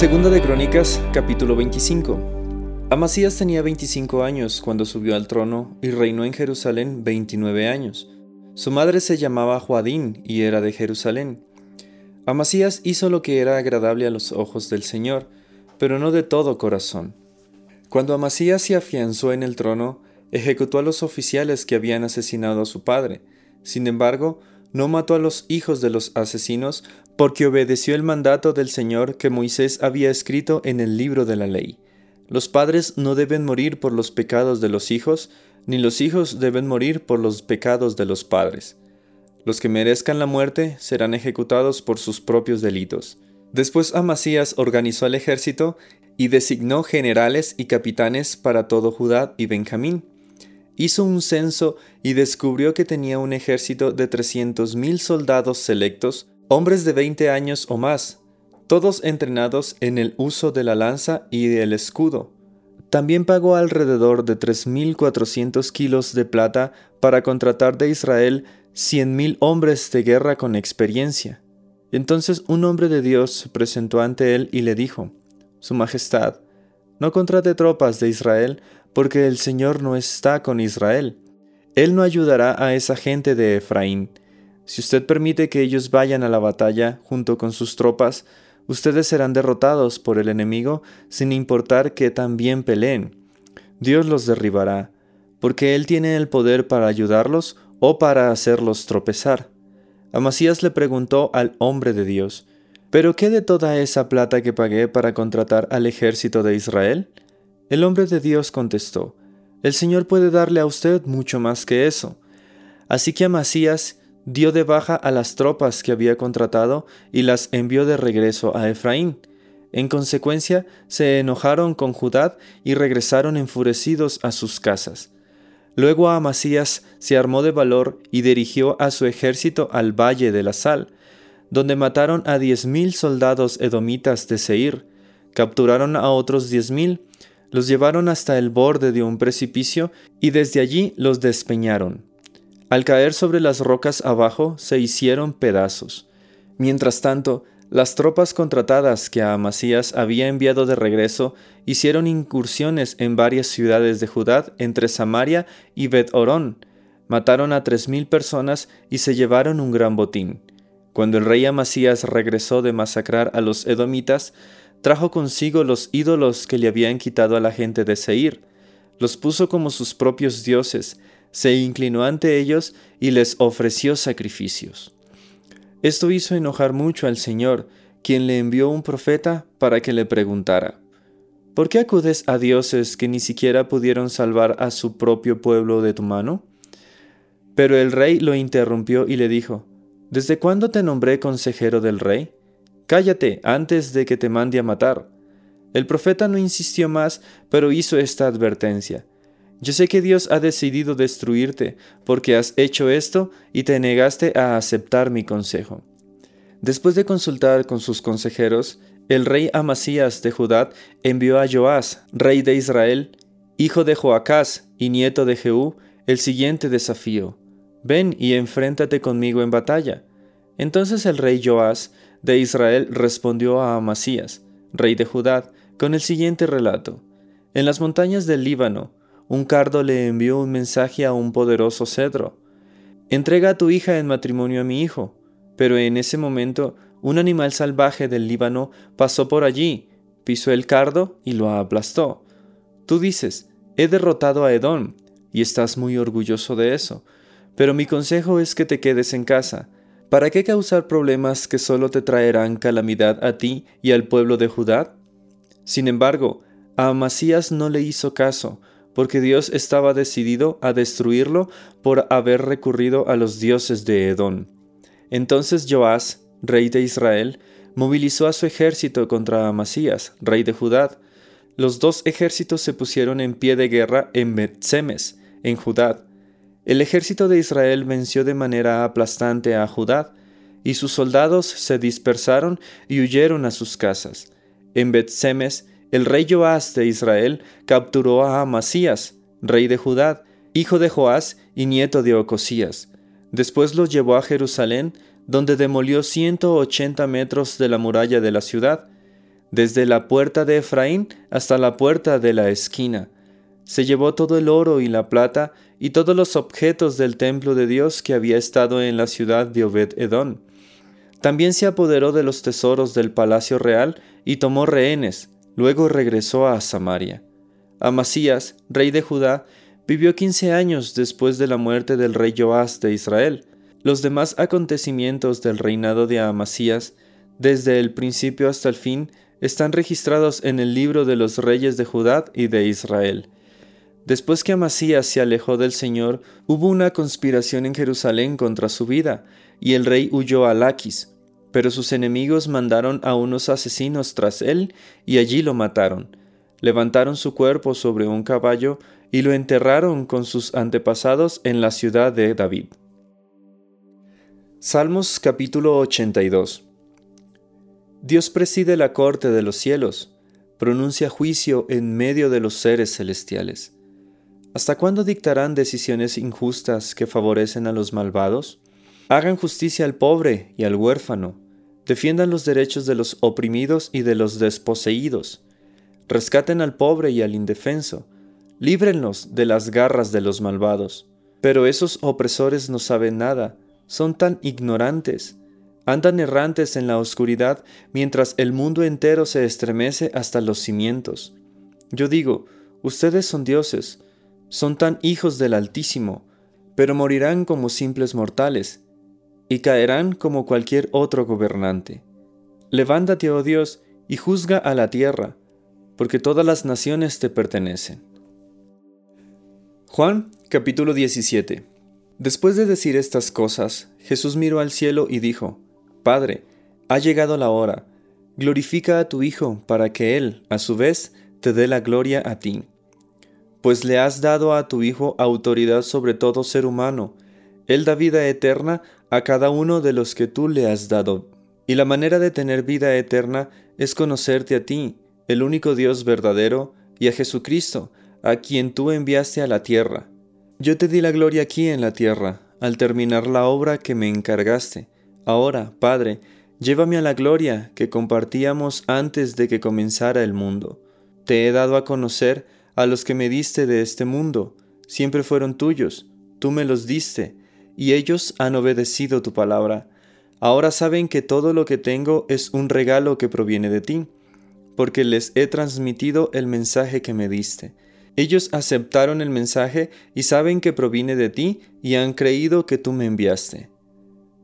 Segunda de Crónicas, capítulo 25. Amasías tenía 25 años cuando subió al trono y reinó en Jerusalén 29 años. Su madre se llamaba Joadín y era de Jerusalén. Amasías hizo lo que era agradable a los ojos del Señor, pero no de todo corazón. Cuando Amasías se afianzó en el trono, ejecutó a los oficiales que habían asesinado a su padre. Sin embargo, no mató a los hijos de los asesinos porque obedeció el mandato del Señor que Moisés había escrito en el libro de la ley. Los padres no deben morir por los pecados de los hijos, ni los hijos deben morir por los pecados de los padres. Los que merezcan la muerte serán ejecutados por sus propios delitos. Después Amasías organizó el ejército y designó generales y capitanes para todo Judá y Benjamín hizo un censo y descubrió que tenía un ejército de 300.000 soldados selectos, hombres de 20 años o más, todos entrenados en el uso de la lanza y del escudo. También pagó alrededor de 3.400 kilos de plata para contratar de Israel 100.000 hombres de guerra con experiencia. Entonces un hombre de Dios se presentó ante él y le dijo, Su Majestad, no contrate tropas de Israel porque el Señor no está con Israel. Él no ayudará a esa gente de Efraín. Si usted permite que ellos vayan a la batalla junto con sus tropas, ustedes serán derrotados por el enemigo sin importar que también peleen. Dios los derribará, porque Él tiene el poder para ayudarlos o para hacerlos tropezar. Amasías le preguntó al hombre de Dios, ¿Pero qué de toda esa plata que pagué para contratar al ejército de Israel? El hombre de Dios contestó, El Señor puede darle a usted mucho más que eso. Así que Amasías dio de baja a las tropas que había contratado y las envió de regreso a Efraín. En consecuencia, se enojaron con Judá y regresaron enfurecidos a sus casas. Luego Amasías se armó de valor y dirigió a su ejército al valle de la sal, donde mataron a diez mil soldados edomitas de Seir, capturaron a otros diez mil los llevaron hasta el borde de un precipicio y desde allí los despeñaron. Al caer sobre las rocas abajo se hicieron pedazos. Mientras tanto, las tropas contratadas que Amasías había enviado de regreso hicieron incursiones en varias ciudades de Judá entre Samaria y Bet-Orón. Mataron a tres mil personas y se llevaron un gran botín. Cuando el rey Amasías regresó de masacrar a los edomitas, trajo consigo los ídolos que le habían quitado a la gente de Seir, los puso como sus propios dioses, se inclinó ante ellos y les ofreció sacrificios. Esto hizo enojar mucho al Señor, quien le envió un profeta para que le preguntara, ¿Por qué acudes a dioses que ni siquiera pudieron salvar a su propio pueblo de tu mano? Pero el rey lo interrumpió y le dijo, ¿Desde cuándo te nombré consejero del rey? Cállate antes de que te mande a matar. El profeta no insistió más, pero hizo esta advertencia. Yo sé que Dios ha decidido destruirte, porque has hecho esto y te negaste a aceptar mi consejo. Después de consultar con sus consejeros, el rey Amasías de Judá envió a Joás, rey de Israel, hijo de Joacás y nieto de Jehú, el siguiente desafío. Ven y enfréntate conmigo en batalla. Entonces el rey Joás de Israel respondió a Amasías, rey de Judá, con el siguiente relato. En las montañas del Líbano, un cardo le envió un mensaje a un poderoso cedro. Entrega a tu hija en matrimonio a mi hijo. Pero en ese momento, un animal salvaje del Líbano pasó por allí, pisó el cardo y lo aplastó. Tú dices, he derrotado a Edom, y estás muy orgulloso de eso. Pero mi consejo es que te quedes en casa, ¿Para qué causar problemas que solo te traerán calamidad a ti y al pueblo de Judá? Sin embargo, a Amasías no le hizo caso, porque Dios estaba decidido a destruirlo por haber recurrido a los dioses de Edón. Entonces Joás, rey de Israel, movilizó a su ejército contra Amasías, rey de Judá. Los dos ejércitos se pusieron en pie de guerra en Betsemes, en Judá, el ejército de Israel venció de manera aplastante a Judá, y sus soldados se dispersaron y huyeron a sus casas. En Bet-Semes, el rey Joás de Israel capturó a Amasías, rey de Judá, hijo de Joás y nieto de Ocosías. Después los llevó a Jerusalén, donde demolió 180 metros de la muralla de la ciudad. desde la puerta de Efraín hasta la puerta de la esquina. Se llevó todo el oro y la plata y todos los objetos del templo de Dios que había estado en la ciudad de Obed-Edom. También se apoderó de los tesoros del palacio real y tomó rehenes, luego regresó a Samaria. Amasías, rey de Judá, vivió quince años después de la muerte del rey Joás de Israel. Los demás acontecimientos del reinado de Amasías, desde el principio hasta el fin, están registrados en el libro de los reyes de Judá y de Israel. Después que Amasías se alejó del Señor, hubo una conspiración en Jerusalén contra su vida, y el rey huyó a Laquis. Pero sus enemigos mandaron a unos asesinos tras él, y allí lo mataron. Levantaron su cuerpo sobre un caballo y lo enterraron con sus antepasados en la ciudad de David. Salmos capítulo 82 Dios preside la corte de los cielos, pronuncia juicio en medio de los seres celestiales. ¿Hasta cuándo dictarán decisiones injustas que favorecen a los malvados? Hagan justicia al pobre y al huérfano, defiendan los derechos de los oprimidos y de los desposeídos, rescaten al pobre y al indefenso, líbrenlos de las garras de los malvados. Pero esos opresores no saben nada, son tan ignorantes, Andan errantes en la oscuridad mientras el mundo entero se estremece hasta los cimientos. Yo digo, ustedes son dioses, son tan hijos del Altísimo, pero morirán como simples mortales, y caerán como cualquier otro gobernante. Levántate, oh Dios, y juzga a la tierra, porque todas las naciones te pertenecen. Juan capítulo 17 Después de decir estas cosas, Jesús miró al cielo y dijo, Padre, ha llegado la hora, glorifica a tu Hijo para que Él, a su vez, te dé la gloria a ti. Pues le has dado a tu Hijo autoridad sobre todo ser humano, Él da vida eterna a cada uno de los que tú le has dado. Y la manera de tener vida eterna es conocerte a ti, el único Dios verdadero, y a Jesucristo, a quien tú enviaste a la tierra. Yo te di la gloria aquí en la tierra, al terminar la obra que me encargaste Ahora, Padre, llévame a la gloria que compartíamos antes de que comenzara el mundo. Te he dado a conocer a los que me diste de este mundo, siempre fueron tuyos, tú me los diste, y ellos han obedecido tu palabra. Ahora saben que todo lo que tengo es un regalo que proviene de ti, porque les he transmitido el mensaje que me diste. Ellos aceptaron el mensaje y saben que proviene de ti y han creído que tú me enviaste.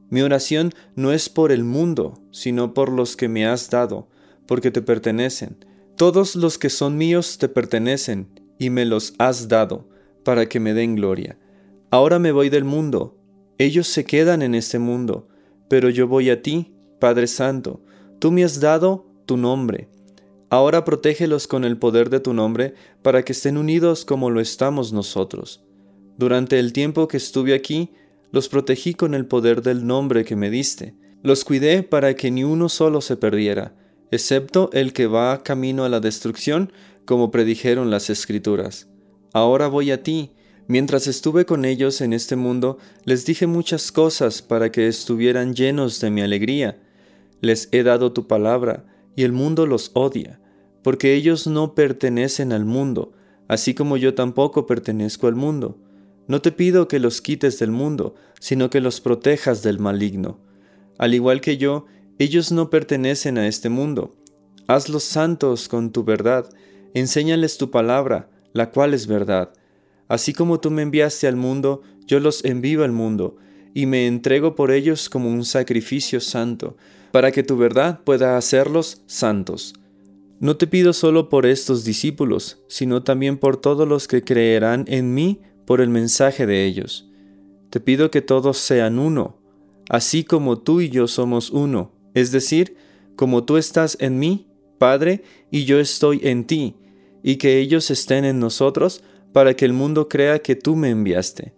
Mi oración no es por el mundo, sino por los que me has dado, porque te pertenecen. Todos los que son míos te pertenecen, y me los has dado, para que me den gloria. Ahora me voy del mundo, ellos se quedan en este mundo, pero yo voy a ti, Padre Santo, tú me has dado tu nombre. Ahora protégelos con el poder de tu nombre, para que estén unidos como lo estamos nosotros. Durante el tiempo que estuve aquí, los protegí con el poder del nombre que me diste. Los cuidé para que ni uno solo se perdiera, excepto el que va camino a la destrucción, como predijeron las escrituras. Ahora voy a ti. Mientras estuve con ellos en este mundo, les dije muchas cosas para que estuvieran llenos de mi alegría. Les he dado tu palabra, y el mundo los odia, porque ellos no pertenecen al mundo, así como yo tampoco pertenezco al mundo. No te pido que los quites del mundo, sino que los protejas del maligno. Al igual que yo, ellos no pertenecen a este mundo. Hazlos santos con tu verdad, enséñales tu palabra, la cual es verdad. Así como tú me enviaste al mundo, yo los envío al mundo, y me entrego por ellos como un sacrificio santo, para que tu verdad pueda hacerlos santos. No te pido solo por estos discípulos, sino también por todos los que creerán en mí por el mensaje de ellos. Te pido que todos sean uno, así como tú y yo somos uno, es decir, como tú estás en mí, Padre, y yo estoy en ti, y que ellos estén en nosotros, para que el mundo crea que tú me enviaste.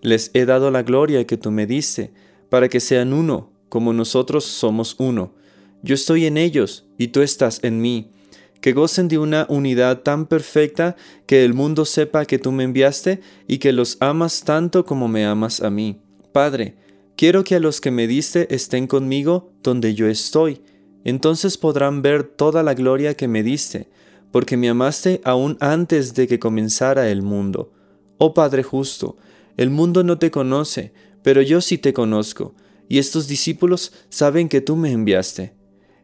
Les he dado la gloria que tú me diste, para que sean uno, como nosotros somos uno. Yo estoy en ellos, y tú estás en mí que gocen de una unidad tan perfecta que el mundo sepa que tú me enviaste y que los amas tanto como me amas a mí. Padre, quiero que a los que me diste estén conmigo donde yo estoy, Entonces podrán ver toda la gloria que me diste, porque me amaste aún antes de que comenzara el mundo. Oh Padre justo, el mundo no te conoce, pero yo sí te conozco, y estos discípulos saben que tú me enviaste.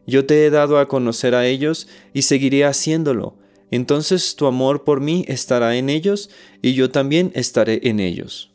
Yo te he dado a conocer a ellos y seguiré haciéndolo. Entonces tu amor por mí estará en ellos y yo también estaré en ellos.